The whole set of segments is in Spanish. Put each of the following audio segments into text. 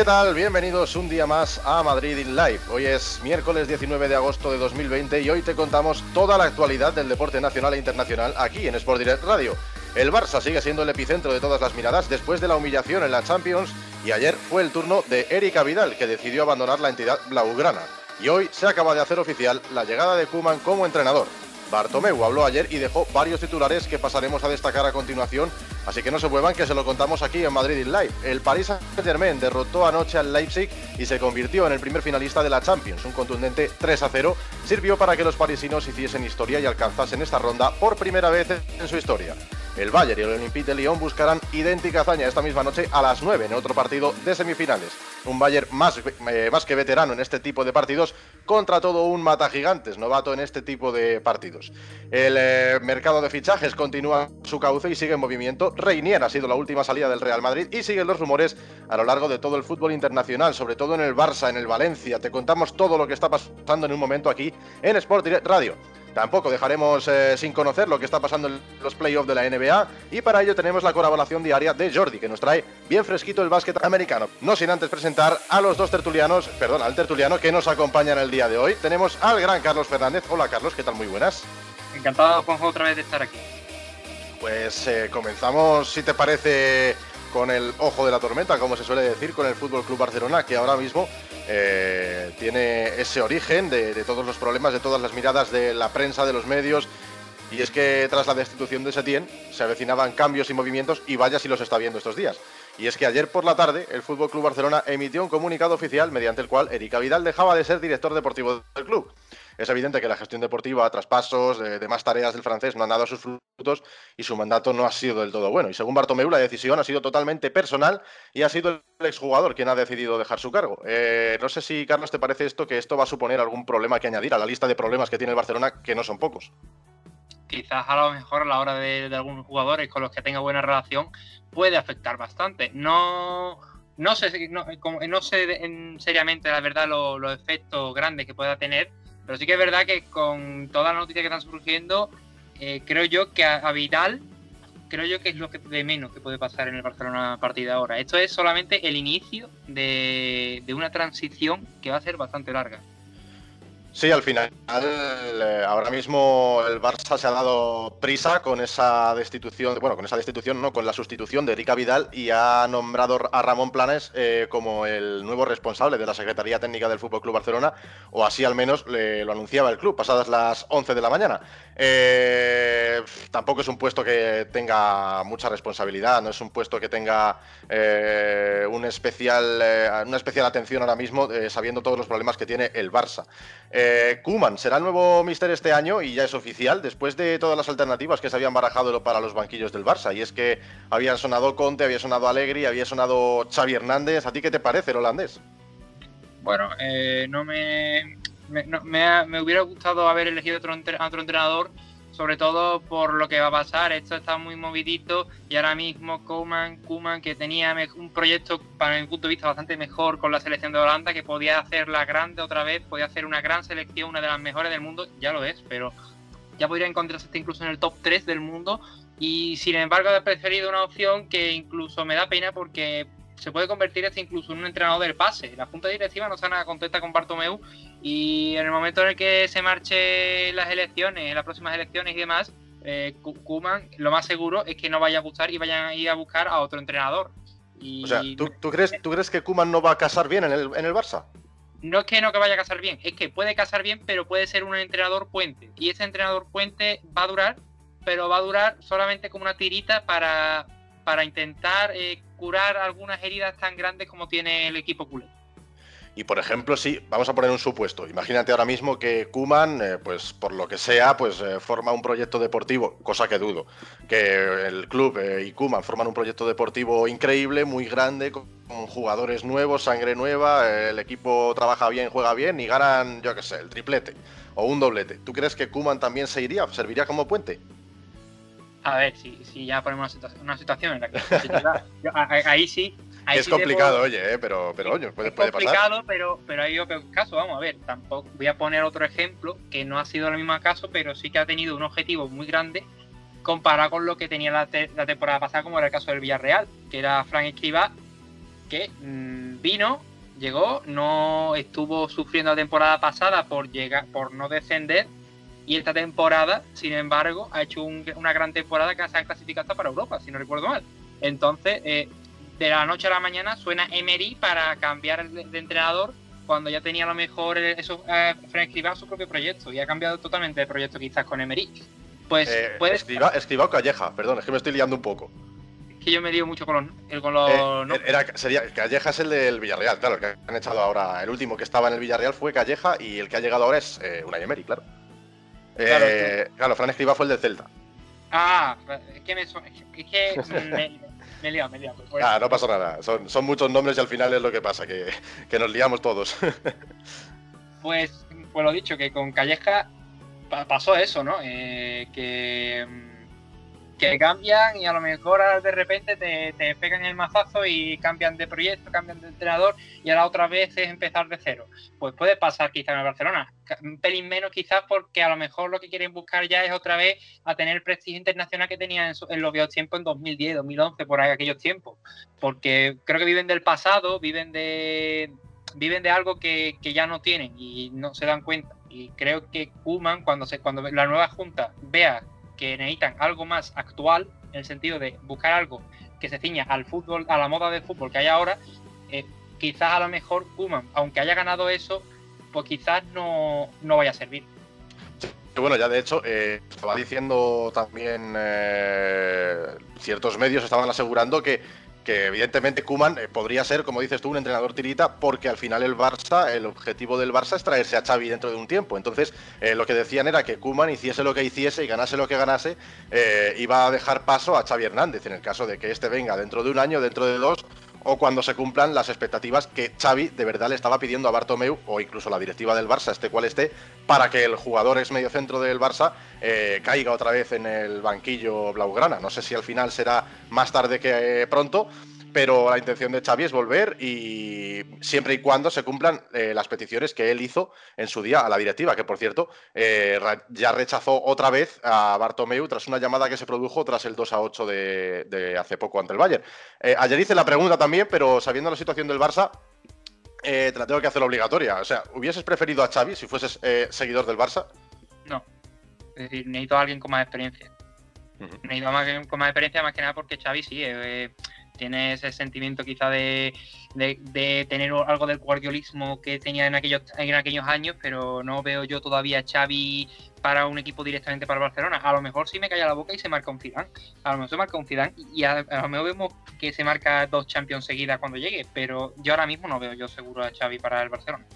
¿qué tal? Bienvenidos un día más a Madrid in Live. Hoy es miércoles 19 de agosto de 2020 y hoy te contamos toda la actualidad del deporte nacional e internacional aquí en Sport Direct Radio. El Barça sigue siendo el epicentro de todas las miradas después de la humillación en la Champions y ayer fue el turno de Erika Vidal que decidió abandonar la entidad blaugrana. Y hoy se acaba de hacer oficial la llegada de Kuman como entrenador. Bartomeu habló ayer y dejó varios titulares que pasaremos a destacar a continuación, así que no se muevan que se lo contamos aquí en Madrid in Live. El Paris Saint-Germain derrotó anoche al Leipzig y se convirtió en el primer finalista de la Champions. Un contundente 3 a 0 sirvió para que los parisinos hiciesen historia y alcanzasen esta ronda por primera vez en su historia. El Bayern y el Olympique de Lyon buscarán idéntica hazaña esta misma noche a las 9 en otro partido de semifinales. Un Bayern más, eh, más que veterano en este tipo de partidos contra todo un mata gigantes, novato en este tipo de partidos. El eh, mercado de fichajes continúa su cauce y sigue en movimiento. Reinier ha sido la última salida del Real Madrid y siguen los rumores a lo largo de todo el fútbol internacional, sobre todo en el Barça, en el Valencia. Te contamos todo lo que está pasando en un momento aquí en Sport Direct Radio. Tampoco dejaremos eh, sin conocer lo que está pasando en los playoffs de la NBA y para ello tenemos la colaboración diaria de Jordi, que nos trae bien fresquito el básquet americano. No sin antes presentar a los dos tertulianos, perdón, al tertuliano que nos acompañan el día de hoy. Tenemos al gran Carlos Fernández. Hola Carlos, ¿qué tal? Muy buenas. Encantado, Juanjo, otra vez de estar aquí. Pues eh, comenzamos, si te parece, con el ojo de la tormenta, como se suele decir, con el Fútbol Club Barcelona, que ahora mismo eh, tiene ese origen de, todos los problemas, de todas las miradas de la prensa, de los medios. Y es que tras la destitución de Setién se avecinaban cambios y movimientos y vaya si los está viendo estos días. Y es que ayer por la tarde el Fútbol Club Barcelona emitió un comunicado oficial mediante el cual Erika Vidal dejaba de ser director deportivo del club. Es evidente que la gestión deportiva, traspasos, de demás tareas del francés no han dado sus frutos y su mandato no ha sido del todo bueno. Y según Bartomeu, la decisión ha sido totalmente personal y ha sido el exjugador quien ha decidido dejar su cargo. Eh, no sé si, Carlos, te parece esto que esto va a suponer algún problema que añadir a la lista de problemas que tiene el Barcelona, que no son pocos quizás a lo mejor a la hora de, algunos jugadores con los que tenga buena relación puede afectar bastante. No, no sé, no, no sé seriamente la verdad los efectos grandes que pueda tener, pero sí que es verdad que con todas las noticias que están surgiendo, eh, creo yo que a, Vidal, creo yo que es lo que de menos que puede pasar en el Barcelona a partir de ahora. Esto es solamente el inicio de una transición que va a ser bastante larga. Sí, al final, eh, ahora mismo el Barça se ha dado prisa con esa destitución, bueno, con esa destitución, no, con la sustitución de Erika Vidal y ha nombrado a Ramón Planes eh, como el nuevo responsable de la Secretaría Técnica del Fútbol Club Barcelona, o así al menos lo anunciaba el club, pasadas las 11 de la mañana. Eh, tampoco es un puesto que tenga mucha responsabilidad, no es un puesto que tenga un especial, una especial atención ahora mismo, sabiendo todos los problemas que tiene el Barça. Eh, Kuman será el nuevo mister este año y ya es oficial, después de todas las alternativas que se habían barajado para los banquillos del Barça. Y es que habían sonado Conte, había sonado Allegri, había sonado Xavi Hernández. ¿A ti qué te parece el holandés? Bueno, eh, no me, me, hubiera gustado haber elegido otro, otro entrenador sobre todo por lo que va a pasar. Esto está muy movidito y ahora mismo Koeman, Kuman, que tenía un proyecto, para mi punto de vista, bastante mejor con la selección de Holanda, que podía hacerla grande otra vez, podía hacer una gran selección, una de las mejores del mundo, ya lo es, pero ya podría encontrarse incluso en el top 3 del mundo. Y sin embargo, he preferido una opción que incluso me da pena porque se puede convertir este incluso en un entrenador del pase. La junta directiva no está nada contenta con Bartomeu y en el momento en el que se marche las elecciones, las próximas elecciones y demás, eh, Kuman lo más seguro es que no vaya a gustar y vayan a ir a buscar a otro entrenador. o sea, ¿tú, crees, ¿tú crees que Kuman no va a casar bien en el, en el Barça? No es que no que vaya a casar bien, es que puede casar bien, pero puede ser un entrenador puente. Y ese entrenador puente va a durar, pero va a durar solamente como una tirita para, para intentar eh, curar algunas heridas tan grandes como tiene el equipo culé. Y por ejemplo, sí, vamos a poner un supuesto. Imagínate ahora mismo que Kuman, eh, pues por lo que sea, pues eh, forma un proyecto deportivo, cosa que dudo. Que el club y Kuman forman un proyecto deportivo increíble, muy grande, con, jugadores nuevos, sangre nueva, el equipo trabaja bien, juega bien y ganan, yo qué sé, el triplete o un doblete. ¿Tú crees que Kuman también se iría, serviría como puente? A ver, si, si ya ponemos una situación, en la que ahí sí. es complicado, oye, eh, pero, pero oye, puede, es complicado, pero, pero hay otro caso. Vamos a ver, tampoco voy a poner otro ejemplo que no ha sido el mismo caso, pero sí que ha tenido un objetivo muy grande comparado con lo que tenía la, temporada pasada, como era el caso del Villarreal, que era Frank Escribá, que mm, vino, llegó, no estuvo sufriendo la temporada pasada por llegar, por no descender, y esta temporada, sin embargo, ha hecho una gran temporada que se han clasificado hasta para Europa, si no recuerdo mal. Entonces, eh, de la noche a la mañana suena Emery para cambiar de, entrenador cuando ya tenía a lo mejor eso eh, su propio proyecto y ha cambiado totalmente de proyecto quizás con Emery. Pues eh, puedes... escriba, o Calleja, perdón, es que me estoy liando un poco. Es que yo me lío mucho con los... Con los eh, era, sería, Calleja es el del Villarreal, claro, el que han echado ahora. El último que estaba en el Villarreal fue Calleja y el que ha llegado ahora es eh, una Emery, claro. Claro, claro, Fran Escriba fue el del Celta. Ah, es que me, es que me, me he liado, me he liado. Pues, ah, no pasa nada. Son, son, muchos nombres y al final es lo que pasa, que, que nos liamos todos. pues, pues lo dicho, que con Calleja pasó eso, ¿no? Eh, que mm, que cambian y a lo mejor de repente te, te, pegan el mazazo y cambian de proyecto, cambian de entrenador y ahora otra vez es empezar de cero. Pues puede pasar quizá en el Barcelona, un pelín menos quizás porque a lo mejor lo que quieren buscar ya es otra vez a tener el prestigio internacional que tenían en, los viejos tiempos en 2010, 2011, por ahí aquellos tiempos. Porque creo que viven del pasado, viven de viven de algo que, que ya no tienen y no se dan cuenta. Y creo que Kuman, cuando, se, cuando la nueva junta vea que necesitan algo más actual, en el sentido de buscar algo que se ciña al fútbol, a la moda del fútbol que hay ahora, eh, quizás a lo mejor Kuman, aunque haya ganado eso, pues quizás no, vaya a servir. bueno, ya de hecho, eh, estaba diciendo también eh, ciertos medios estaban asegurando que que evidentemente Kuman eh, podría ser, como dices tú, un entrenador tirita, porque al final el Barça, el objetivo del Barça es traerse a Xavi dentro de un tiempo. Entonces, eh, lo que decían era que Kuman hiciese lo que hiciese y ganase lo que ganase, eh, iba a dejar paso a Xavi Hernández, en el caso de que este venga dentro de un año, dentro de dos o cuando se cumplan las expectativas que Xavi de verdad le estaba pidiendo a Bartomeu o incluso la directiva del Barça, este cual esté, para que el jugador ex medio centro del Barça eh, caiga otra vez en el banquillo blaugrana. No sé si al final será más tarde que eh, pronto, pero la intención de Xavi es volver y siempre y cuando se cumplan eh, las peticiones que él hizo en su día a la directiva, que por cierto eh, ya rechazó otra vez a Bartomeu tras una llamada que se produjo tras el 2 a 8 de, hace poco ante el Bayern. Eh, ayer hice la pregunta también, pero sabiendo la situación del Barça, te la tengo que hacer obligatoria. O sea, ¿hubieses preferido a Xavi si fueses seguidor del Barça? No. Es decir, necesito a alguien con más experiencia. Necesito a alguien con más experiencia más que nada porque Xavi sí tiene ese sentimiento quizá de, tener algo del guardiolismo que tenía en aquellos, en aquellos años, pero no veo yo todavía a Xavi para un equipo directamente para Barcelona. A lo mejor sí me calla la boca y se marca un Zidane. A lo mejor se marca un Zidane y a, lo mejor vemos que se marca dos Champions seguidas cuando llegue, pero yo ahora mismo no veo yo seguro a Xavi para el Barcelona.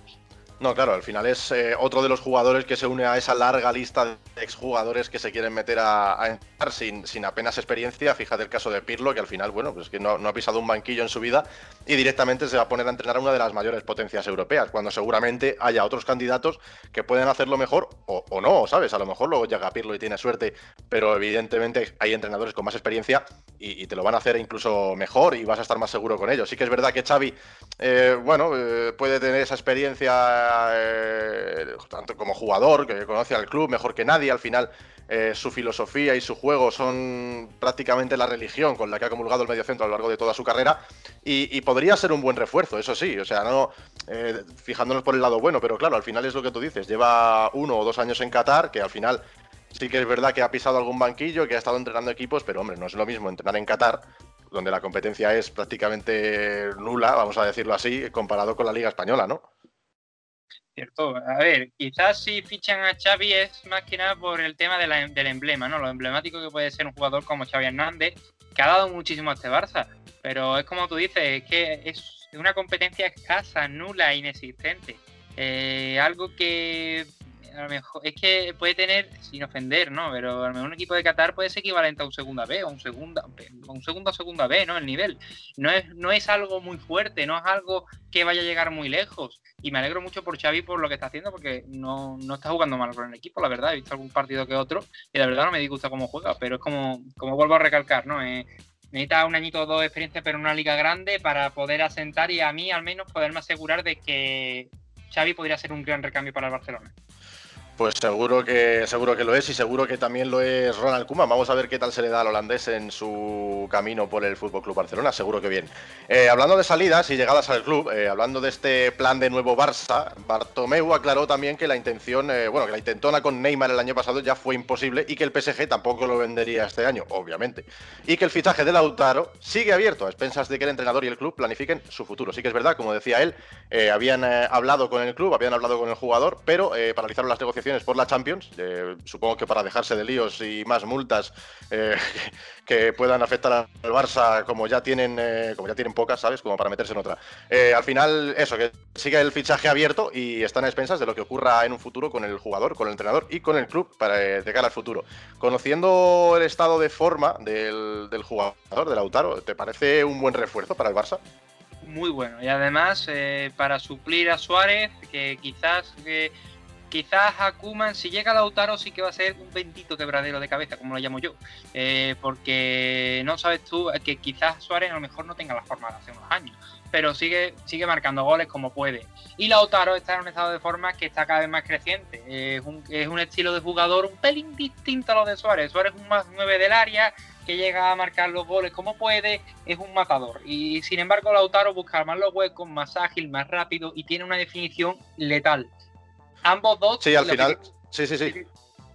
No, claro, al final es eh, otro de los jugadores que se une a esa larga lista de exjugadores que se quieren meter a, entrar sin, sin, apenas experiencia. Fíjate el caso de Pirlo, que al final, bueno, pues que no, ha pisado un banquillo en su vida y directamente se va a poner a entrenar a una de las mayores potencias europeas, cuando seguramente haya otros candidatos que pueden hacerlo mejor o, no, ¿sabes? A lo mejor luego llega Pirlo y tiene suerte, pero evidentemente hay entrenadores con más experiencia y, te lo van a hacer incluso mejor y vas a estar más seguro con ellos. Sí que es verdad que Xavi, eh, bueno, eh, puede tener esa experiencia eh, tanto como jugador, que conoce al club mejor que nadie, al final eh, su filosofía y su juego son prácticamente la religión con la que ha comulgado el mediocentro a lo largo de toda su carrera y, podría ser un buen refuerzo, eso sí, o sea, no eh, fijándonos por el lado bueno, pero claro, al final es lo que tú dices, lleva uno o dos años en Qatar, que al final sí que es verdad que ha pisado algún banquillo, que ha estado entrenando equipos, pero hombre, no es lo mismo entrenar en Qatar donde la competencia es prácticamente nula, vamos a decirlo así, comparado con la Liga Española, ¿no? Cierto. A ver, quizás si fichan a Xavi es más que nada por el tema del emblema, ¿no? Lo emblemático que puede ser un jugador como Xavi Hernández, que ha dado muchísimo a este Barça. Pero es como tú dices, es que es una competencia escasa, nula, inexistente. Eh, algo que a lo mejor es que puede tener, sin ofender, ¿no? Pero a lo mejor un equipo de Qatar puede ser equivalente a un segunda B o un segunda, un segundo a segunda B, ¿no? El nivel. No es, no es algo muy fuerte, no es algo que vaya a llegar muy lejos. Y me alegro mucho por Xavi por lo que está haciendo, porque no, está jugando mal con el equipo, la verdad. He visto algún partido que otro, y la verdad no me disgusta cómo juega, pero es como, como vuelvo a recalcar, ¿no? Eh, necesita un añito o dos de experiencia, pero en una liga grande para poder asentar y a mí al menos poderme asegurar de que Xavi podría ser un gran recambio para el Barcelona. Pues seguro que seguro que lo es y seguro que también lo es Ronald Koeman. Vamos a ver qué tal se le da al holandés en su camino por el Fútbol Club Barcelona. Seguro que bien. Eh, hablando de salidas y llegadas al club, eh, hablando de este plan de nuevo Barça, Bartomeu aclaró también que la intención, eh, bueno, que la intentona con Neymar el año pasado ya fue imposible y que el PSG tampoco lo vendería este año, obviamente, y que el fichaje de Lautaro sigue abierto a expensas de que el entrenador y el club planifiquen su futuro. Sí que es verdad, como decía él, habían hablado con el club, habían hablado con el jugador, pero paralizaron las negociaciones por la Champions, eh, supongo que para dejarse de líos y más multas eh, que puedan afectar al Barça como ya tienen eh, como ya tienen pocas, ¿sabes? Como para meterse en otra. al final, eso, que sigue el fichaje abierto y están a expensas de lo que ocurra en un futuro con el jugador, con el entrenador y con el club para, de cara al futuro. Conociendo el estado de forma del, del jugador, del Lautaro, ¿te parece un buen refuerzo para el Barça? Muy bueno. Y además, para suplir a Suárez, que quizás quizás a Kuman, si llega Lautaro, sí que va a ser un bendito quebradero de cabeza, como lo llamo yo. Eh, porque no sabes tú que quizás Suárez a lo mejor no tenga la forma de hace unos años, pero sigue, sigue marcando goles como puede. Y Lautaro está en un estado de forma que está cada vez más creciente. es, un, es un estilo de jugador un pelín distinto a lo de Suárez. Suárez es un más 9 del área que llega a marcar los goles como puede, es un matador. Y sin embargo, Lautaro busca más los huecos, más ágil, más rápido y tiene una definición letal ambos dos. Sí, al final. sí, sí, sí.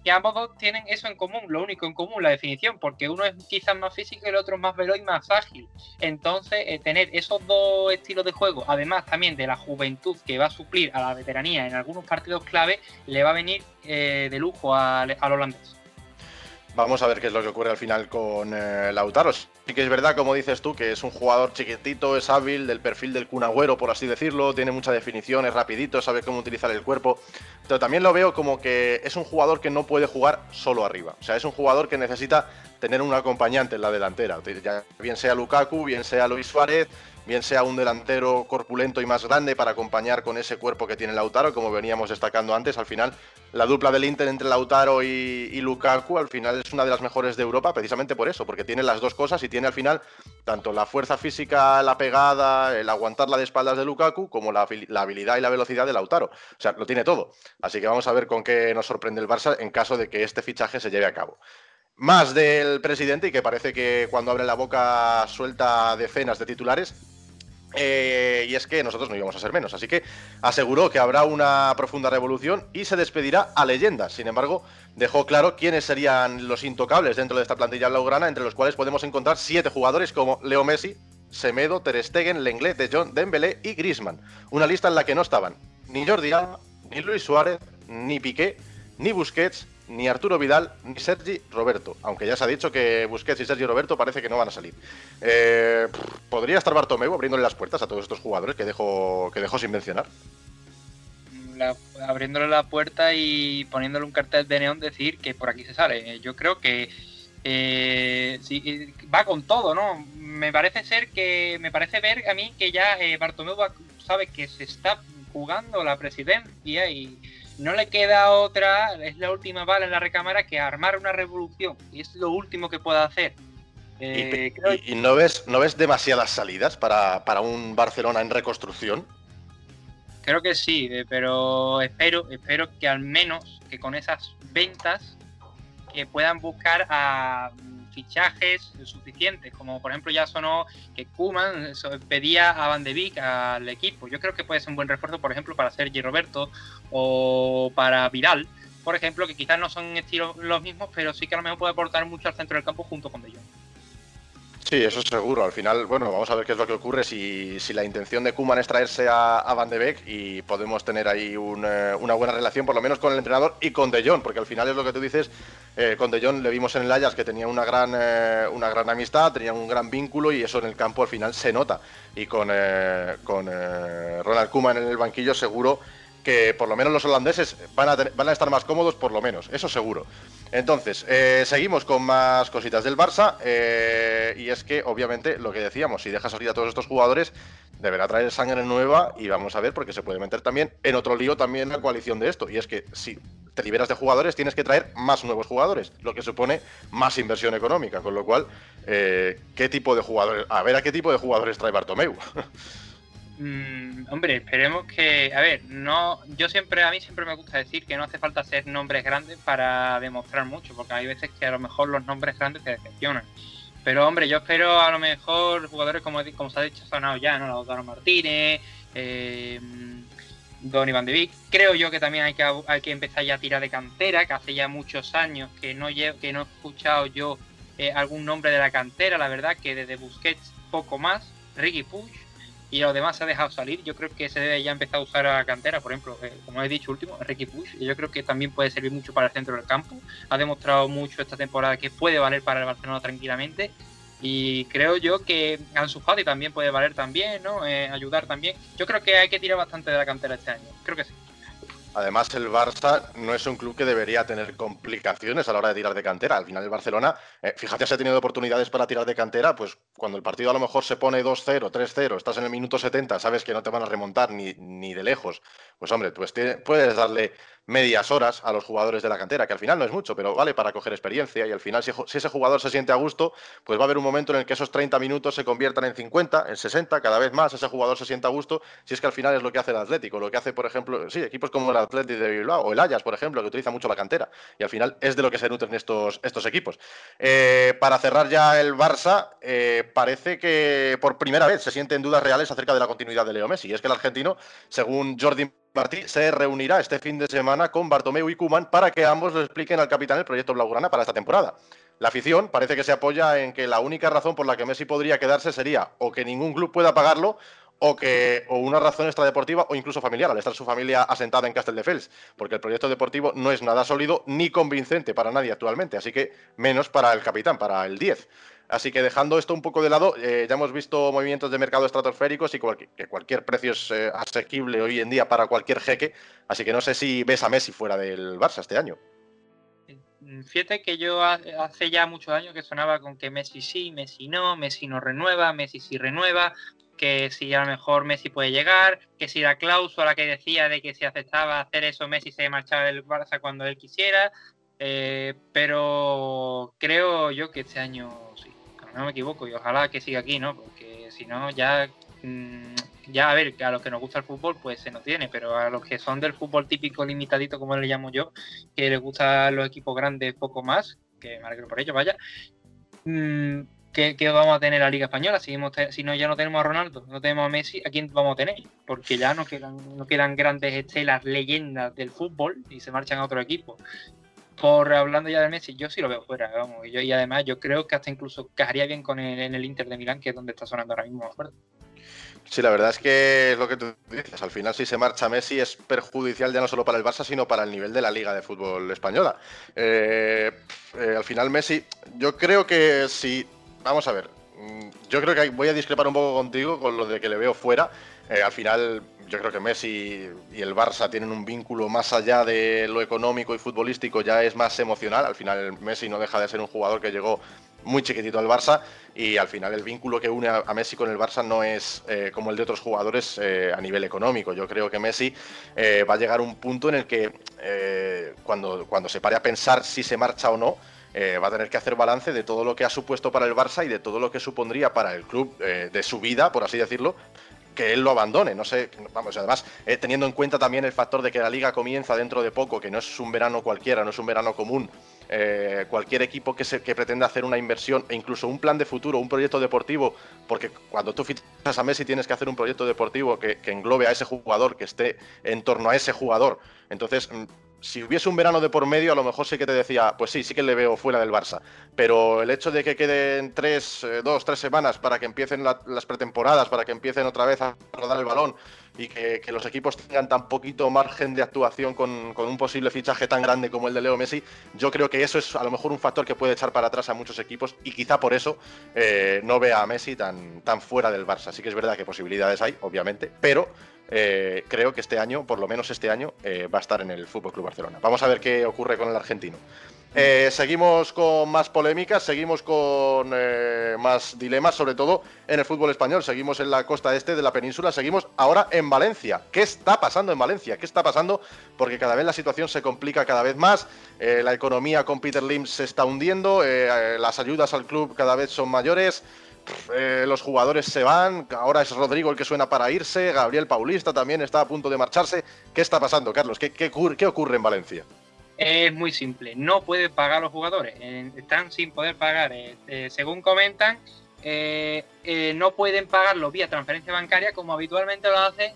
Que ambos dos tienen eso en común, lo único en común, la definición, porque uno es quizás más físico y el otro es más veloz y más ágil. Entonces, eh, tener esos dos estilos de juego, además también de la juventud que va a suplir a la veteranía en algunos partidos clave, le va a venir eh, de lujo al, al holandés. Vamos a ver qué es lo que ocurre al final con eh, Lautaro. Sí que es verdad, como dices tú, que es un jugador chiquitito, es hábil, del perfil del cunagüero, por así decirlo, tiene mucha definición, es rapidito, sabe cómo utilizar el cuerpo. Pero también lo veo como que es un jugador que no puede jugar solo arriba. O sea, es un jugador que necesita tener un acompañante en la delantera. Ya bien sea Lukaku, bien sea Luis Suárez, bien sea un delantero corpulento y más grande para acompañar con ese cuerpo que tiene Lautaro, como veníamos destacando antes, al final la dupla del Inter entre Lautaro y, Lukaku al final es una de las mejores de Europa precisamente por eso, porque tiene las dos cosas y tiene al final tanto la fuerza física, la pegada, el aguantar la de espaldas de Lukaku, como la, la habilidad y la velocidad de Lautaro. O sea, lo tiene todo. Así que vamos a ver con qué nos sorprende el Barça en caso de que este fichaje se lleve a cabo más del presidente y que parece que cuando abre la boca suelta decenas de titulares. Eh, y es que nosotros no íbamos a ser menos, así que aseguró que habrá una profunda revolución y se despedirá a leyendas. Sin embargo, dejó claro quiénes serían los intocables dentro de esta plantilla blaugrana, entre los cuales podemos encontrar siete jugadores como Leo Messi, Semedo, Ter Stegen, Lenglet, De Jong, Dembélé y Griezmann. Una lista en la que no estaban ni Jordi Alba, ni Luis Suárez, ni Piqué, ni Busquets, ni Arturo Vidal ni Sergi Roberto, aunque ya se ha dicho que Busquets y Sergi Roberto parece que no van a salir. Eh, ¿Podría estar Bartomeu abriéndole las puertas a todos estos jugadores que dejó, que dejó sin mencionar? abriéndole la puerta y poniéndole un cartel de neón decir que por aquí se sale. Yo creo que eh, va con todo, ¿no? Me parece ser que, me parece ver a mí que ya eh, Bartomeu sabe que se está jugando la presidencia y no le queda otra, es la última bala en la recámara que armar una revolución. Y es lo último que pueda hacer. ¿Y, eh, no, ves, no ves demasiadas salidas para, un Barcelona en reconstrucción? Creo que sí, eh, pero espero, espero que al menos que con esas ventas que puedan buscar a fichajes suficientes, como por ejemplo ya sonó que Kuman pedía a Van de Beek al equipo. Yo creo que puede ser un buen refuerzo, por ejemplo, para Sergi Roberto o para Viral, por ejemplo, que quizás no son estilos los mismos, pero sí que a lo mejor puede aportar mucho al centro del campo junto con De. Sí, eso es seguro. Al final, bueno, vamos a ver qué es lo que ocurre si, la intención de Kuman es traerse a, Van de Beek y podemos tener ahí eh, una buena relación, por lo menos con el entrenador y con De Jong, porque al final es lo que tú dices, eh, con De Jong le vimos en el Ajax que tenía una gran, eh, una gran amistad, tenía un gran vínculo y eso en el campo al final se nota. Y con, con Ronald Kuman en el banquillo seguro que por lo menos los holandeses van a, estar más cómodos, por lo menos, eso seguro. Entonces, eh, seguimos con más cositas del Barça. Eh, y es que, obviamente, lo que decíamos, si deja salir a todos estos jugadores, deberá traer sangre nueva. Y vamos a ver, porque se puede meter también en otro lío también la coalición de esto. Y es que si te liberas de jugadores, tienes que traer más nuevos jugadores, lo que supone más inversión económica. Con lo cual, eh, ¿qué tipo de jugadores? A ver a qué tipo de jugadores trae Bartomeu. Mm, hombre, esperemos que, a ver, no, yo siempre, a mí siempre me gusta decir que no hace falta ser nombres grandes para demostrar mucho, porque hay veces que a lo mejor los nombres grandes te decepcionan. Pero hombre, yo espero a lo mejor jugadores como, como se ha dicho sonado ya, ¿no? Lautaro Martínez, eh, Don Iván de Vic. Creo yo que también hay que, hay que empezar ya a tirar de cantera, que hace ya muchos años que no, que no he escuchado yo eh, algún nombre de la cantera, la verdad que desde Busquets poco más, Ricky Push, y los demás se ha dejado salir. Yo creo que se debe ya empezar a usar a cantera, por ejemplo, eh, como he dicho último, Ricky Push. Yo creo que también puede servir mucho para el centro del campo. Ha demostrado mucho esta temporada que puede valer para el Barcelona tranquilamente. Y creo yo que Ansu Fati también puede valer también, ¿no? Eh, ayudar también. Yo creo que hay que tirar bastante de la cantera este año. Creo que sí. Además, el Barça no es un club que debería tener complicaciones a la hora de tirar de cantera. Al final, el Barcelona, eh, fíjate, si ha tenido oportunidades para tirar de cantera, pues cuando el partido a lo mejor se pone 2-0, 3-0, estás en el minuto 70, sabes que no te van a remontar ni, ni de lejos. Pues hombre, pues puedes darle medias horas a los jugadores de la cantera, que al final no es mucho, pero vale para coger experiencia y al final si, ese jugador se siente a gusto, pues va a haber un momento en el que esos 30 minutos se conviertan en 50, en 60, cada vez más ese jugador se sienta a gusto, si es que al final es lo que hace el Atlético, lo que hace, por ejemplo, sí, equipos como el Atlético de Bilbao o el Ajax, por ejemplo, que utiliza mucho la cantera y al final es de lo que se nutren estos, estos equipos. Eh, para cerrar ya el Barça, eh, parece que por primera vez se sienten dudas reales acerca de la continuidad de Leo Messi, y es que el argentino, según Jordi Martí se reunirá este fin de semana con Bartomeu y Kuman para que ambos le expliquen al capitán el proyecto Blaugrana para esta temporada. La afición parece que se apoya en que la única razón por la que Messi podría quedarse sería o que ningún club pueda pagarlo o que o una razón extradeportiva o incluso familiar, al estar su familia asentada en Castelldefels, porque el proyecto deportivo no es nada sólido ni convincente para nadie actualmente, así que menos para el capitán, para el 10. Así que dejando esto un poco de lado, eh, ya hemos visto movimientos de mercado estratosféricos y que cualquier precio es eh, asequible hoy en día para cualquier jeque. Así que no sé si ves a Messi fuera del Barça este año. Mm, fíjate que yo hace ya muchos años que sonaba con que Messi sí, Messi no, Messi no renueva, Messi sí renueva, que si a lo mejor Messi puede llegar, que si la cláusula que decía de que si aceptaba hacer eso Messi se marchaba del Barça cuando él quisiera, eh, pero creo yo que este año no me equivoco, y ojalá que siga aquí, ¿no? Porque si no, ya, mm, ya a ver, a los que nos gusta el fútbol, pues se nos tiene, pero a los que son del fútbol típico limitadito, como le llamo yo, que les gustan los equipos grandes poco más, que me alegro por ello, vaya. Mm, ¿Qué, vamos a tener la Liga Española? Si, si no, ya no tenemos a Ronaldo, no tenemos a Messi, ¿a quién vamos a tener? Porque ya no quedan, no quedan grandes estelas, leyendas del fútbol y se marchan a otro equipo por hablando ya de Messi, yo sí lo veo fuera, vamos. Y, además yo creo que hasta incluso cajaría bien con el, en el Inter de Milán, que es donde está sonando ahora mismo. Sí, la verdad es que es lo que tú dices. Al final, si se marcha Messi, es perjudicial ya no solo para el Barça, sino para el nivel de la Liga de Fútbol Española. Eh, eh, al final, Messi, yo creo que si. Vamos a ver. Mm, yo creo que voy a discrepar un poco contigo con lo de que le veo fuera. Eh, al final, yo creo que Messi y el Barça tienen un vínculo más allá de lo económico y futbolístico, ya es más emocional. Al final Messi no deja de ser un jugador que llegó muy chiquitito al Barça y al final el vínculo que une a, Messi con el Barça no es eh, como el de otros jugadores eh, a nivel económico. Yo creo que Messi va a llegar a un punto en el que cuando, cuando se pare a pensar si se marcha o no, va a tener que hacer balance de todo lo que ha supuesto para el Barça y de todo lo que supondría para el club de su vida, por así decirlo, que él lo abandone. No sé, vamos, además, eh, teniendo en cuenta también el factor de que la liga comienza dentro de poco, que no es un verano cualquiera, no es un verano común. Eh, cualquier equipo que, se, que pretenda hacer una inversión e incluso un plan de futuro, un proyecto deportivo, porque cuando tú fichas a Messi tienes que hacer un proyecto deportivo que, que englobe a ese jugador, que esté en torno a ese jugador. Entonces, mm, si hubiese un verano de por medio, a lo mejor sí que te decía, pues sí, sí que le veo fuera del Barça. Pero el hecho de que queden tres, eh, dos, tres semanas para que empiecen las pretemporadas, para que empiecen otra vez a rodar el balón y que, los equipos tengan tan poquito margen de actuación con, un posible fichaje tan grande como el de Leo Messi, yo creo que eso es a lo mejor un factor que puede echar para atrás a muchos equipos y quizá por eso eh, no vea a Messi tan, tan fuera del Barça. Sí que es verdad que posibilidades hay, obviamente, pero eh, creo que este año, por lo menos este año, eh, va a estar en el Fútbol Club Barcelona. Vamos a ver qué ocurre con el argentino. Eh, seguimos con más polémicas, seguimos con más dilemas, sobre todo en el fútbol español. Seguimos en la costa este de la península, seguimos ahora en Valencia. ¿Qué está pasando en Valencia? ¿Qué está pasando? Porque cada vez la situación se complica cada vez más. la economía con Peter Lim se está hundiendo, las ayudas al club cada vez son mayores. eh, los jugadores se van, ahora es Rodrigo el que suena para irse, Gabriel Paulista también está a punto de marcharse. ¿Qué está pasando, Carlos? ¿Qué, qué, ocurre en Valencia? Es muy simple, no pueden pagar los jugadores, eh, están sin poder pagar. Eh, según comentan, no pueden pagarlo vía transferencia bancaria como habitualmente lo hacen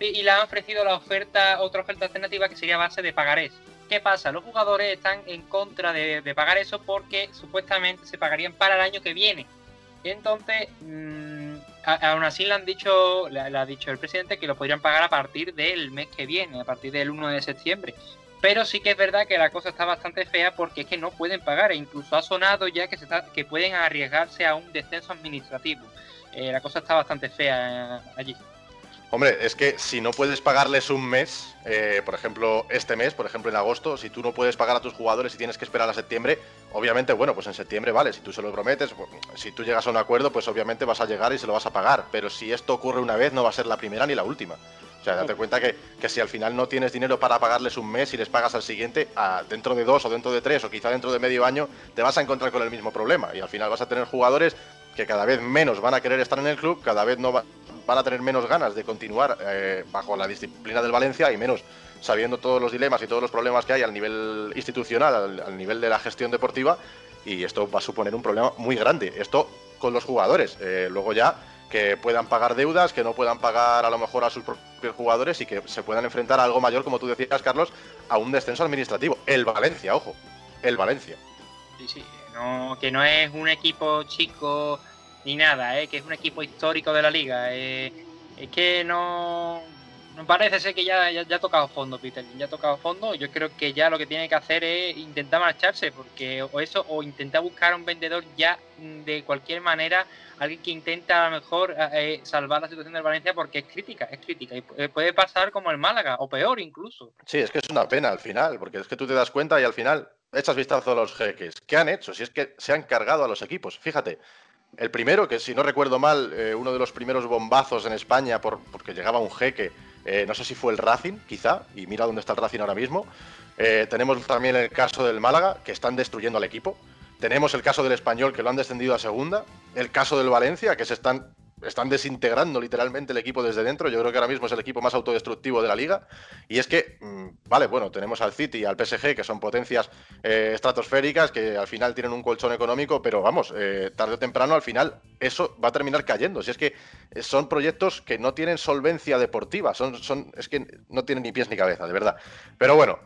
y le han ofrecido la oferta, otra oferta alternativa que sería base de pagarés. ¿Qué pasa? Los jugadores están en contra de, pagar eso porque supuestamente se pagarían para el año que viene. Entonces, mmm, aún así le han dicho, le, ha dicho el presidente que lo podrían pagar a partir del mes que viene, a partir del 1 de septiembre. Pero sí que es verdad que la cosa está bastante fea porque es que no pueden pagar e incluso ha sonado ya que, se que pueden arriesgarse a un descenso administrativo. Eh, la cosa está bastante fea eh, allí. Hombre, es que si no puedes pagarles un mes, eh, por ejemplo, este mes, por ejemplo en agosto, si tú no puedes pagar a tus jugadores y tienes que esperar a septiembre, obviamente, bueno, pues en septiembre vale, si tú se lo prometes, pues, si tú llegas a un acuerdo, pues obviamente vas a llegar y se lo vas a pagar, pero si esto ocurre una vez, no va a ser la primera ni la última. O sea, date cuenta que, si al final no tienes dinero para pagarles un mes y les pagas al siguiente, dentro de dos o dentro de tres o quizá dentro de medio año, te vas a encontrar con el mismo problema y al final vas a tener jugadores que cada vez menos van a querer estar en el club, cada vez no van a tener menos ganas de continuar eh, bajo la disciplina del Valencia y menos sabiendo todos los dilemas y todos los problemas que hay al nivel institucional, al, nivel de la gestión deportiva, y esto va a suponer un problema muy grande. Esto con los jugadores. Eh, luego ya que puedan pagar deudas, que no puedan pagar a lo mejor a sus propios jugadores y que se puedan enfrentar a algo mayor, como tú decías, Carlos, a un descenso administrativo. El Valencia, ojo, el Valencia. Sí, sí, que no es un equipo chico ni nada, ¿eh? que es un equipo histórico de la liga. Eh, es que no parece ser que ya, ya, ha tocado fondo, Peter. Ya ha tocado fondo. Yo creo que ya lo que tiene que hacer es intentar marcharse, porque o eso, o intentar buscar un vendedor ya de cualquier manera, alguien que intenta a lo mejor eh, salvar la situación del Valencia, porque es crítica, es crítica. Y puede pasar como el Málaga, o peor incluso. Sí, es que es una pena al final, porque es que tú te das cuenta y al final echas vistazo a los jeques. ¿Qué han hecho? Si es que se han cargado a los equipos. Fíjate, el primero, que si no recuerdo mal, eh, uno de los primeros bombazos en España por, porque llegaba un jeque, eh, no sé si fue el Racing, quizá, y mira dónde está el Racing ahora mismo. Eh, tenemos también el caso del Málaga, que están destruyendo al equipo. Tenemos el caso del Español, que lo han descendido a segunda. El caso del Valencia, que se están están desintegrando literalmente el equipo desde dentro. Yo creo que ahora mismo es el equipo más autodestructivo de la liga. Y es que, mm, vale, bueno, tenemos al City y al PSG, que son potencias eh, estratosféricas, que al final tienen un colchón económico, pero vamos, eh, tarde o temprano al final eso va a terminar cayendo. Si es que eh, son proyectos que no tienen solvencia deportiva, son, son, es que no tienen ni pies ni cabeza, de verdad. Pero bueno.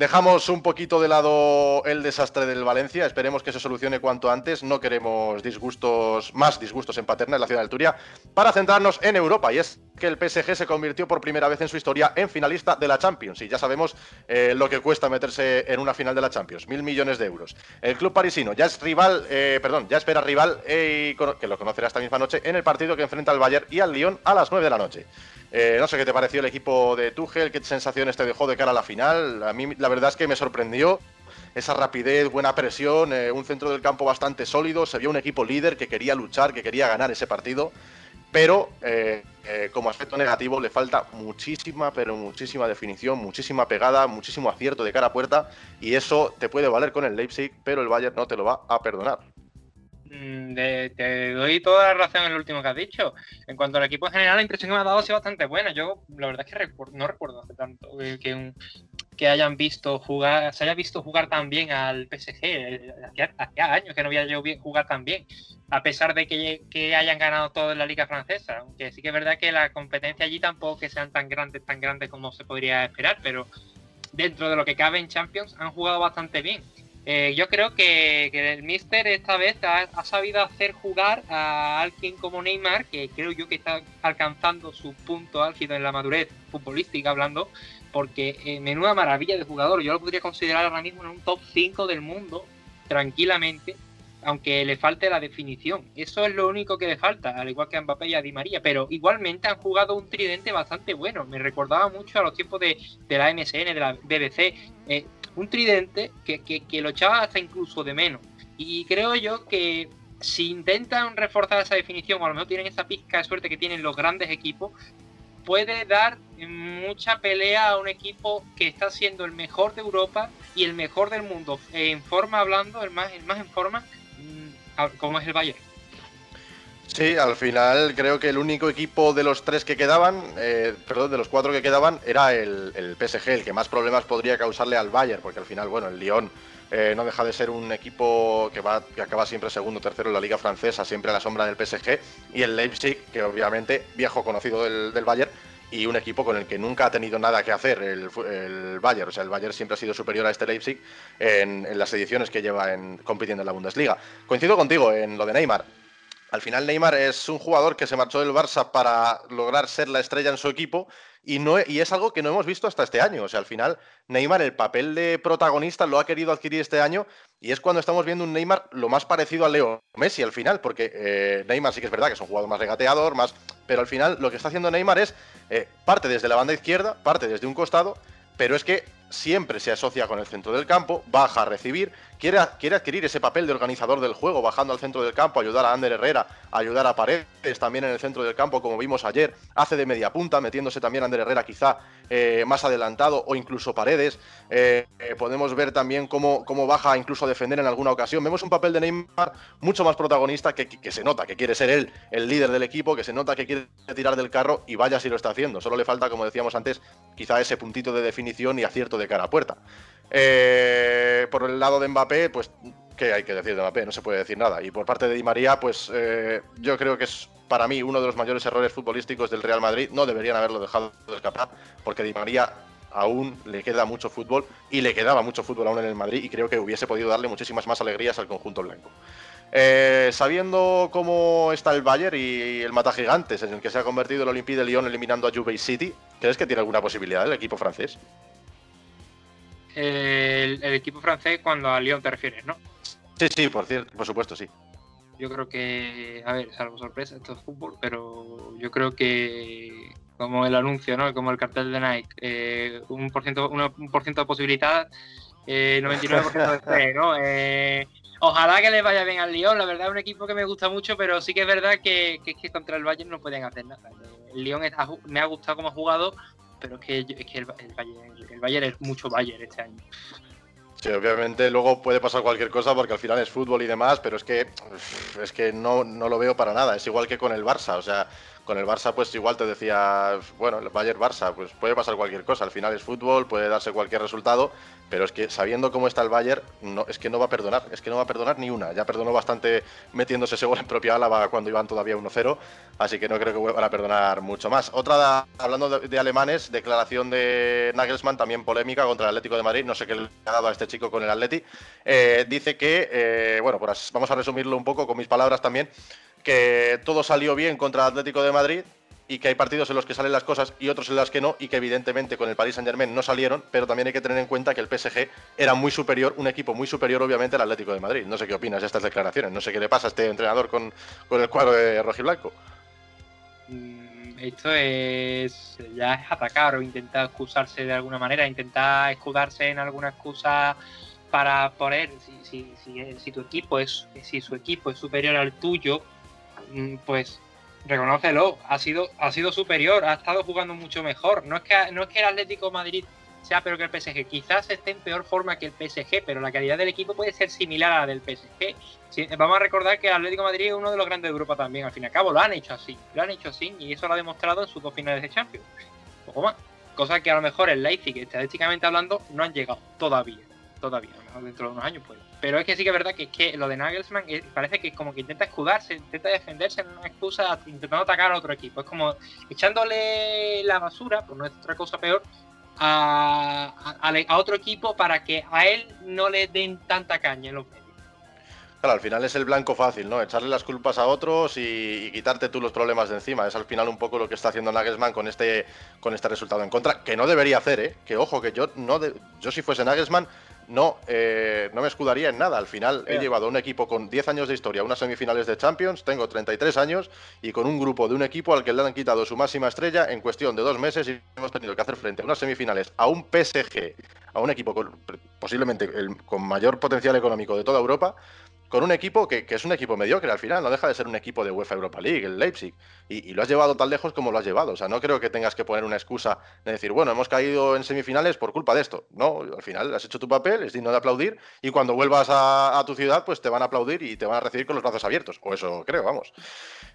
Dejamos un poquito de lado el desastre del Valencia, esperemos que se solucione cuanto antes, no queremos disgustos, más disgustos en Paterna, en la ciudad del Turia, para centrarnos en Europa, y es que el PSG se convirtió por primera vez en su historia en finalista de la Champions, y ya sabemos eh, lo que cuesta meterse en una final de la Champions, mil millones de euros. El club parisino ya es rival, eh, perdón, ya espera rival, eh, que lo conocerá esta misma noche, en el partido que enfrenta al Bayern y al Lyon a las 9 de la noche. Eh, no sé qué te pareció el equipo de Tuchel, qué sensaciones te dejó de cara a la final. A mí la verdad es que me sorprendió esa rapidez, buena presión, eh, un centro del campo bastante sólido. Se vio un equipo líder que quería luchar, que quería ganar ese partido. Pero eh, como aspecto negativo le falta muchísima, pero muchísima definición, muchísima pegada, muchísimo acierto de cara a puerta. Y eso te puede valer con el Leipzig, pero el Bayern no te lo va a perdonar. Mm, te doy toda la razón en lo último que has dicho. En cuanto al equipo en general, la impresión que me ha dado ha sido bastante buena. Yo, la verdad es que no recuerdo hace tanto eh, que, hayan visto jugar, se haya visto jugar tan bien al PSG. Eh, hacía, años que no había yo jugar tan bien, a pesar de que, que, hayan ganado todo en la Liga Francesa. Aunque sí que es verdad que la competencia allí tampoco que sean tan grandes, tan grandes como se podría esperar, pero dentro de lo que cabe en Champions han jugado bastante bien. Eh, yo creo que, el Mister esta vez ha, sabido hacer jugar a alguien como Neymar, que creo yo que está alcanzando su punto álgido en la madurez futbolística hablando, porque eh, menuda maravilla de jugador. Yo lo podría considerar ahora mismo en un top 5 del mundo, tranquilamente, aunque le falte la definición. Eso es lo único que le falta, al igual que a Mbappé y a Di María, pero igualmente han jugado un tridente bastante bueno. Me recordaba mucho a los tiempos de, la MSN, de la BBC. Eh, un tridente que, que, lo echaba hasta incluso de menos. Y creo yo que si intentan reforzar esa definición, o a lo mejor tienen esa pizca de suerte que tienen los grandes equipos, puede dar mucha pelea a un equipo que está siendo el mejor de Europa y el mejor del mundo. En forma hablando, el más, el más en forma, como es el Bayern. Sí, al final creo que el único equipo de los tres que quedaban, eh, perdón, de los cuatro que quedaban, era el, el, PSG, el que más problemas podría causarle al Bayern, porque al final, bueno, el Lyon eh, no deja de ser un equipo que, va, que acaba siempre segundo tercero en la liga francesa, siempre a la sombra del PSG, y el Leipzig, que obviamente viejo conocido del, del Bayern, y un equipo con el que nunca ha tenido nada que hacer el, el Bayern. O sea, el Bayern siempre ha sido superior a este Leipzig en, en las ediciones que lleva en, compitiendo en la Bundesliga. Coincido contigo en lo de Neymar. Al final Neymar es un jugador que se marchó del Barça para lograr ser la estrella en su equipo y, no, y es algo que no hemos visto hasta este año. O sea, al final Neymar el papel de protagonista lo ha querido adquirir este año y es cuando estamos viendo un Neymar lo más parecido a Leo Messi al final, porque eh, Neymar sí que es verdad que es un jugador más regateador, más, pero al final lo que está haciendo Neymar es eh, parte desde la banda izquierda, parte desde un costado, pero es que siempre se asocia con el centro del campo, baja a recibir, quiere, quiere, adquirir ese papel de organizador del juego, bajando al centro del campo, ayudar a Ander Herrera, ayudar a Paredes también en el centro del campo, como vimos ayer, hace de media punta, metiéndose también Ander Herrera quizá eh, más adelantado o incluso Paredes. Eh, eh, podemos ver también cómo, cómo, baja incluso a defender en alguna ocasión. Vemos un papel de Neymar mucho más protagonista que, que, que, se nota que quiere ser él el líder del equipo, que se nota que quiere tirar del carro y vaya si lo está haciendo. Solo le falta, como decíamos antes, quizá ese puntito de definición y acierto de cara a puerta. Por el lado de Mbappé, pues, ¿qué hay que decir de Mbappé? No se puede decir nada. Y por parte de Di María, pues eh, yo creo que es para mí uno de los mayores errores futbolísticos del Real Madrid. No deberían haberlo dejado de escapar, porque Di María aún le queda mucho fútbol y le quedaba mucho fútbol aún en el Madrid y creo que hubiese podido darle muchísimas más alegrías al conjunto blanco. Eh, sabiendo cómo está el Bayern y el mata gigantes en el que se ha convertido el Olympique de Lyon eliminando a Juve City, ¿crees que tiene alguna posibilidad el equipo francés? El, el, equipo francés cuando a Lyon te refieres, ¿no? Sí, sí, por, cierto, por supuesto, sí. Yo creo que, a ver, salvo sorpresa, esto es fútbol, pero yo creo que como el anuncio, ¿no? Como el cartel de Nike, eh, un, por ciento, un por ciento de posibilidad, eh, 99% de fe, ¿no? Eh, ojalá que les vaya bien al Lyon, la verdad es un equipo que me gusta mucho, pero sí que es verdad que, que, que contra el Bayern no pueden hacer nada. El Lyon me ha gustado como ha jugado, pero es que, que el, el, Bayern, el, Bayern, es mucho Bayern este año. Sí, obviamente luego puede pasar cualquier cosa porque al final es fútbol y demás, pero es que es que no, no lo veo para nada. Es igual que con el Barça, o sea, con el Barça pues igual te decía, bueno, el Bayern Barça, pues puede pasar cualquier cosa, al final es fútbol, puede darse cualquier resultado, pero es que sabiendo cómo está el Bayern, es que no va a perdonar, es que no va a perdonar ni una, ya perdonó bastante metiéndose ese gol en propia Álava cuando iban todavía 1-0, así que no creo que van a perdonar mucho más. Otra, hablando de, de, alemanes, declaración de Nagelsmann, también polémica contra el Atlético de Madrid, no sé qué le ha dado a este chico con el Atleti, eh, dice que, eh, bueno, pues vamos a resumirlo un poco con mis palabras también, que todo salió bien contra el Atlético de Madrid y que hay partidos en los que salen las cosas y otros en los que no, y que evidentemente con el Paris Saint Germain no salieron, pero también hay que tener en cuenta que el PSG era muy superior, un equipo muy superior obviamente al Atlético de Madrid. No sé qué opinas de estas declaraciones, no sé qué le pasa a este entrenador con, con el cuadro de rojiblanco. Esto es ya es atacar o intentar excusarse de alguna manera, intentar escudarse en alguna excusa para poner, si, si, si, si tu equipo es, si su equipo es superior al tuyo, pues reconócelo, ha sido, ha sido superior, ha estado jugando mucho mejor. No es que, no es que el Atlético Madrid sea peor que el PSG, quizás esté en peor forma que el PSG, pero la calidad del equipo puede ser similar a la del PSG. Sí, vamos a recordar que el Atlético Madrid es uno de los grandes de Europa también, al fin y al cabo lo han hecho así, lo han hecho así y eso lo ha demostrado en sus dos finales de Champions. Poco más. Cosa que a lo mejor el Leipzig, estadísticamente hablando, no han llegado todavía. Todavía, a lo mejor dentro de unos años puede. Pero es que sí que es verdad que, es que lo de Nagelsmann es, parece que como que intenta escudarse, intenta defenderse en una excusa, intentando atacar a otro equipo. Es como echándole la basura, por no es otra cosa peor, a, a, a, otro equipo para que a él no le den tanta caña en los medios. Claro, al final es el blanco fácil, ¿no? Echarle las culpas a otros y, y, quitarte tú los problemas de encima. Es al final un poco lo que está haciendo Nagelsmann con este, con este resultado en contra, que no debería hacer, ¿eh? Que ojo, que yo no de, yo si fuese Nagelsmann no, eh, no me escudaría en nada. Al final he llevado un equipo con 10 años de historia, unas semifinales de Champions, tengo 33 años y con un grupo de un equipo al que le han quitado su máxima estrella en cuestión de dos meses y hemos tenido que hacer frente a unas semifinales a un PSG, a un equipo con, posiblemente el, con mayor potencial económico de toda Europa con un equipo que, es un equipo mediocre al final, no deja de ser un equipo de UEFA Europa League, el Leipzig, y, lo has llevado tan lejos como lo has llevado. O sea, no creo que tengas que poner una excusa de decir, bueno, hemos caído en semifinales por culpa de esto. No, al final has hecho tu papel, es digno de aplaudir, y cuando vuelvas a, tu ciudad, pues te van a aplaudir y te van a recibir con los brazos abiertos. O eso creo, vamos.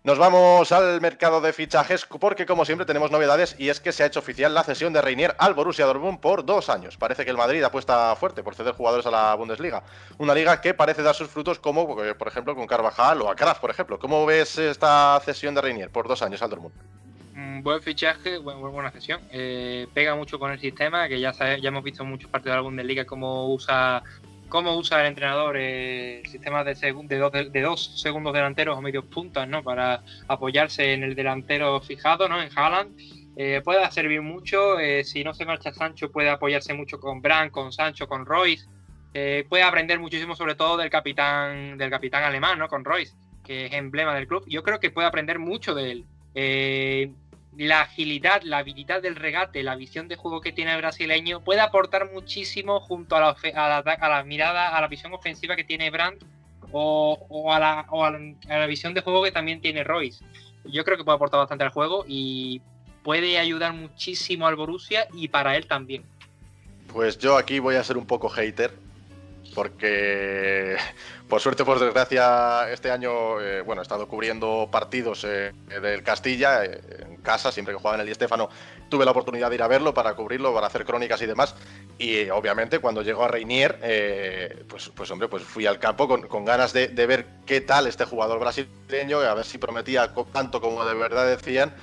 Nos vamos al mercado de fichajes porque, como siempre, tenemos novedades y es que se ha hecho oficial la cesión de Reinier al Borussia Dortmund por dos años. Parece que el Madrid apuesta fuerte por ceder jugadores a la Bundesliga. Una liga que parece dar sus frutos como, por ejemplo, con Carvajal o a Kraft, por ejemplo. ¿Cómo ves esta cesión de Reinier por dos años al Dortmund? buen fichaje, buena cesión. Eh, pega mucho con el sistema, que ya, ya hemos visto muchos partidos de la Bundesliga cómo usa cómo usa el entrenador el sistema de, de, dos, segundos delanteros o medios puntas, ¿no? Para apoyarse en el delantero fijado, ¿no? En Haaland. Eh, puede servir mucho. Eh, si no se marcha Sancho, puede apoyarse mucho con Brandt, con Sancho, con Royce. Eh, puede aprender muchísimo, sobre todo del capitán, del capitán alemán, ¿no? Con Royce, que es emblema del club. Yo creo que puede aprender mucho de él. Eh, la agilidad, la habilidad del regate, la visión de juego que tiene el brasileño puede aportar muchísimo junto a la, mirada, a la visión ofensiva que tiene Brandt o a, la, visión de juego que también tiene Royce. Yo creo que puede aportar bastante al juego y puede ayudar muchísimo al Borussia y para él también. Pues yo aquí voy a ser un poco hater porque por suerte, por desgracia, este año eh, bueno, he estado cubriendo partidos eh, del Castilla eh, en casa, siempre que jugaba en el Di Stéfano tuve la oportunidad de ir a verlo para cubrirlo, para hacer crónicas y demás. Y obviamente cuando llegó a Reinier, pues, pues hombre, pues fui al campo con, ganas de, de, ver qué tal este jugador brasileño, a ver si prometía tanto como de verdad decían.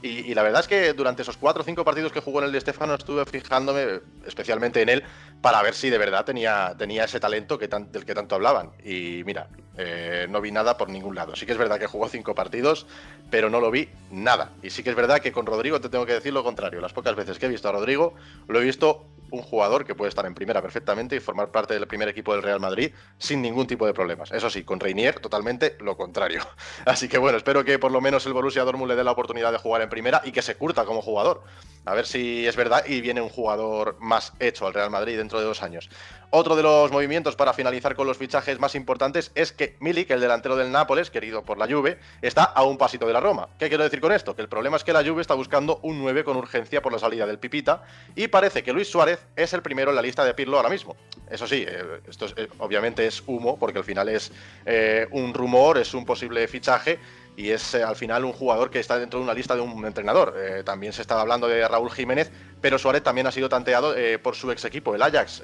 Y, la verdad es que durante esos cuatro o cinco partidos que jugó en el Di Stefano estuve fijándome especialmente en él para ver si de verdad tenía, tenía ese talento que del que tanto hablaban. Y mira, eh, no vi nada por ningún lado. Sí que es verdad que jugó cinco partidos, pero no lo vi nada. Y sí que es verdad que con Rodrigo te tengo que decir lo contrario. Las pocas veces que he visto a Rodrigo, lo he visto un jugador que puede estar en primera perfectamente y formar parte del primer equipo del Real Madrid sin ningún tipo de problemas. Eso sí, con Reinier totalmente lo contrario. Así que bueno, espero que por lo menos el Borussia Dortmund le dé la oportunidad de jugar en primera y que se curta como jugador. A ver si es verdad y viene un jugador más hecho al Real Madrid dentro de dos años. Otro de los movimientos para finalizar con los fichajes más importantes es que Milik, el delantero del Nápoles, querido por la Juve, está a un pasito de la Roma. ¿Qué quiero decir con esto? Que el problema es que la Juve está buscando un 9 con urgencia por la salida del Pipita y parece que Luis Suárez es el primero en la lista de Pirlo ahora mismo. Eso sí, eh, esto eh, obviamente es humo porque al final es eh, un rumor, es un posible fichaje y es al final un jugador que está dentro de una lista de un entrenador. también se estaba hablando de Raúl Jiménez, pero Suárez también ha sido tanteado por su ex equipo, el Ajax.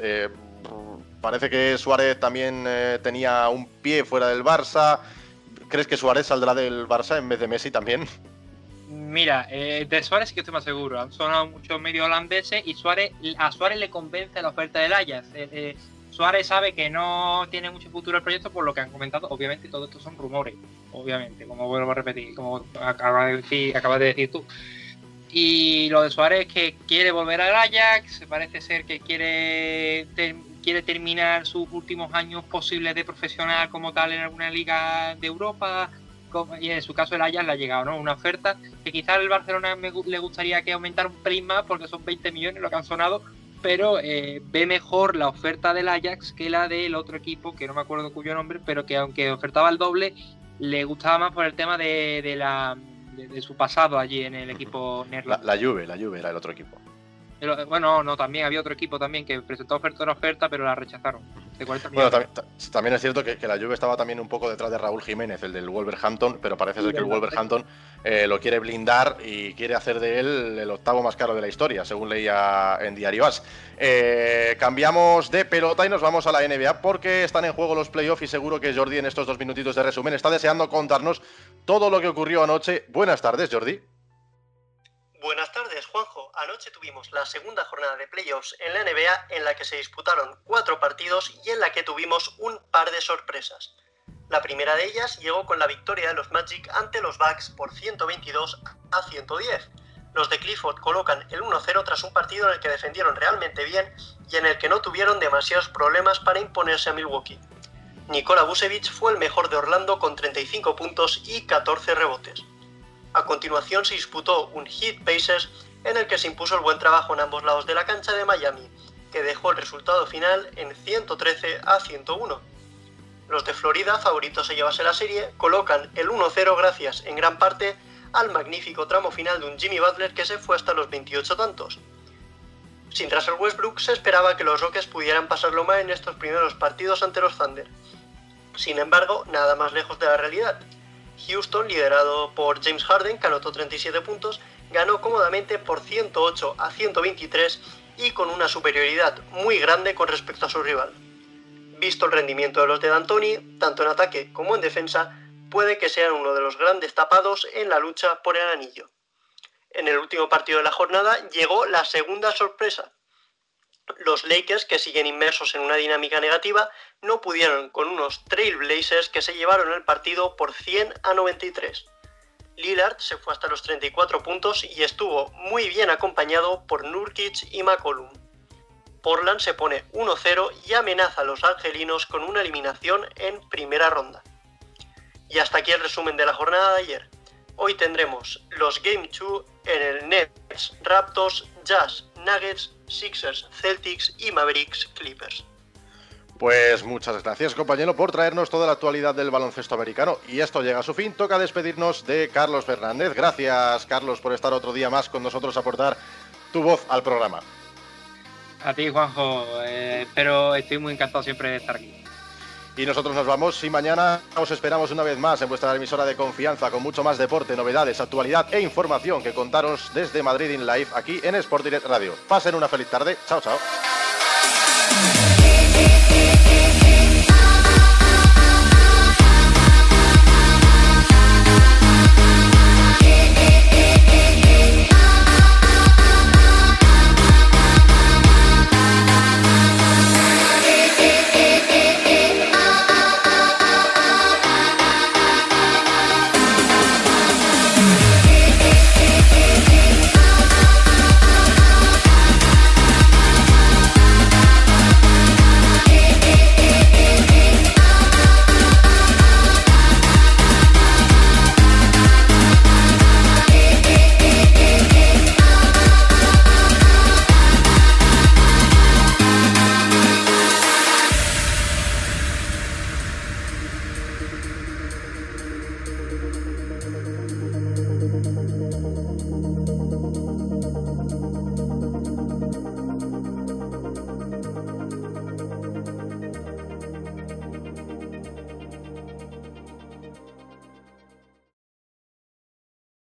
Parece que Suárez también eh, tenía un pie fuera del Barça. ¿Crees que Suárez saldrá del Barça en vez de Messi también? Mira, eh, de Suárez sí que estoy más seguro. Han sonado muchos medios holandeses y Suárez, a Suárez le convence la oferta del Ajax. Eh, Suárez sabe que no tiene mucho futuro el proyecto por lo que han comentado. Obviamente todo esto son rumores, obviamente, como vuelvo a repetir, como acabas de decir, acabas de decir tú. Y lo de Suárez que quiere volver al Ajax, parece ser que quiere quiere terminar sus últimos años posibles de profesional como tal en alguna liga de Europa. Y en su caso el Ajax le ha llegado, ¿no? Una oferta que quizás el Barcelona le gustaría que aumentara un prima más porque son 20 millones lo que han sonado, pero eh, ve mejor la oferta del Ajax que la del otro equipo, que no me acuerdo cuyo nombre, pero que aunque ofertaba el doble, le gustaba más por el tema de, la, de, su pasado allí en el equipo neerlandés. La, la Juve, la Juve era el otro equipo bueno, no, también había otro equipo también que presentó oferta una oferta, pero la rechazaron. bueno, también, es cierto que, la Juve estaba también un poco detrás de Raúl Jiménez, el del Wolverhampton, pero parece ser que el Wolverhampton eh, lo quiere blindar y quiere hacer de él el octavo más caro de la historia, según leía en Diario As. Eh, cambiamos de pelota y nos vamos a la NBA porque están en juego los playoffs y seguro que Jordi en estos dos minutitos de resumen está deseando contarnos todo lo que ocurrió anoche. Buenas tardes, Jordi. Buenas tardes, Juanjo. Anoche tuvimos la segunda jornada de playoffs en la NBA en la que se disputaron cuatro partidos y en la que tuvimos un par de sorpresas. La primera de ellas llegó con la victoria de los Magic ante los Bucks por 122 a 110. Los de Clifford colocan el 1-0 tras un partido en el que defendieron realmente bien y en el que no tuvieron demasiados problemas para imponerse a Milwaukee. Nikola Vucevic fue el mejor de Orlando con 35 puntos y 14 rebotes. A continuación se disputó un Heat Pacers en el que se impuso el buen trabajo en ambos lados de la cancha de Miami, que dejó el resultado final en 113 a 101. Los de Florida, favoritos a llevarse la serie, colocan el 1-0 gracias en gran parte al magnífico tramo final de un Jimmy Butler que se fue hasta los 28 tantos. Sin Russell Westbrook se esperaba que los Rockets pudieran pasarlo mal en estos primeros partidos ante los Thunder. Sin embargo, nada más lejos de la realidad. Houston, liderado por James Harden, que anotó 37 puntos, ganó cómodamente por 108 a 123 y con una superioridad muy grande con respecto a su rival. Visto el rendimiento de los de D'Antoni, tanto en ataque como en defensa, puede que sean uno de los grandes tapados en la lucha por el anillo. En el último partido de la jornada llegó la segunda sorpresa. Los Lakers, que siguen inmersos en una dinámica negativa, no pudieron con unos Trailblazers que se llevaron el partido por 100 a 93. Lillard se fue hasta los 34 puntos y estuvo muy bien acompañado por Nurkic y McCollum. Portland se pone 1-0 y amenaza a los angelinos con una eliminación en primera ronda. Y hasta aquí el resumen de la jornada de ayer. Hoy tendremos los Game 2 en el Nets, Raptors, Jazz, Nuggets, Sixers, Celtics y Mavericks Clippers. Pues muchas gracias compañero por traernos toda la actualidad del baloncesto americano. Y esto llega a su fin, toca despedirnos de Carlos Fernández. Gracias Carlos por estar otro día más con nosotros a aportar tu voz al programa. A ti Juanjo, eh, pero estoy muy encantado siempre de estar aquí. Y nosotros nos vamos y mañana os esperamos una vez más en vuestra emisora de confianza con mucho más deporte, novedades, actualidad e información que contaros desde Madrid in Live aquí en Sport Direct Radio. Pasen una feliz tarde. Chao, chao.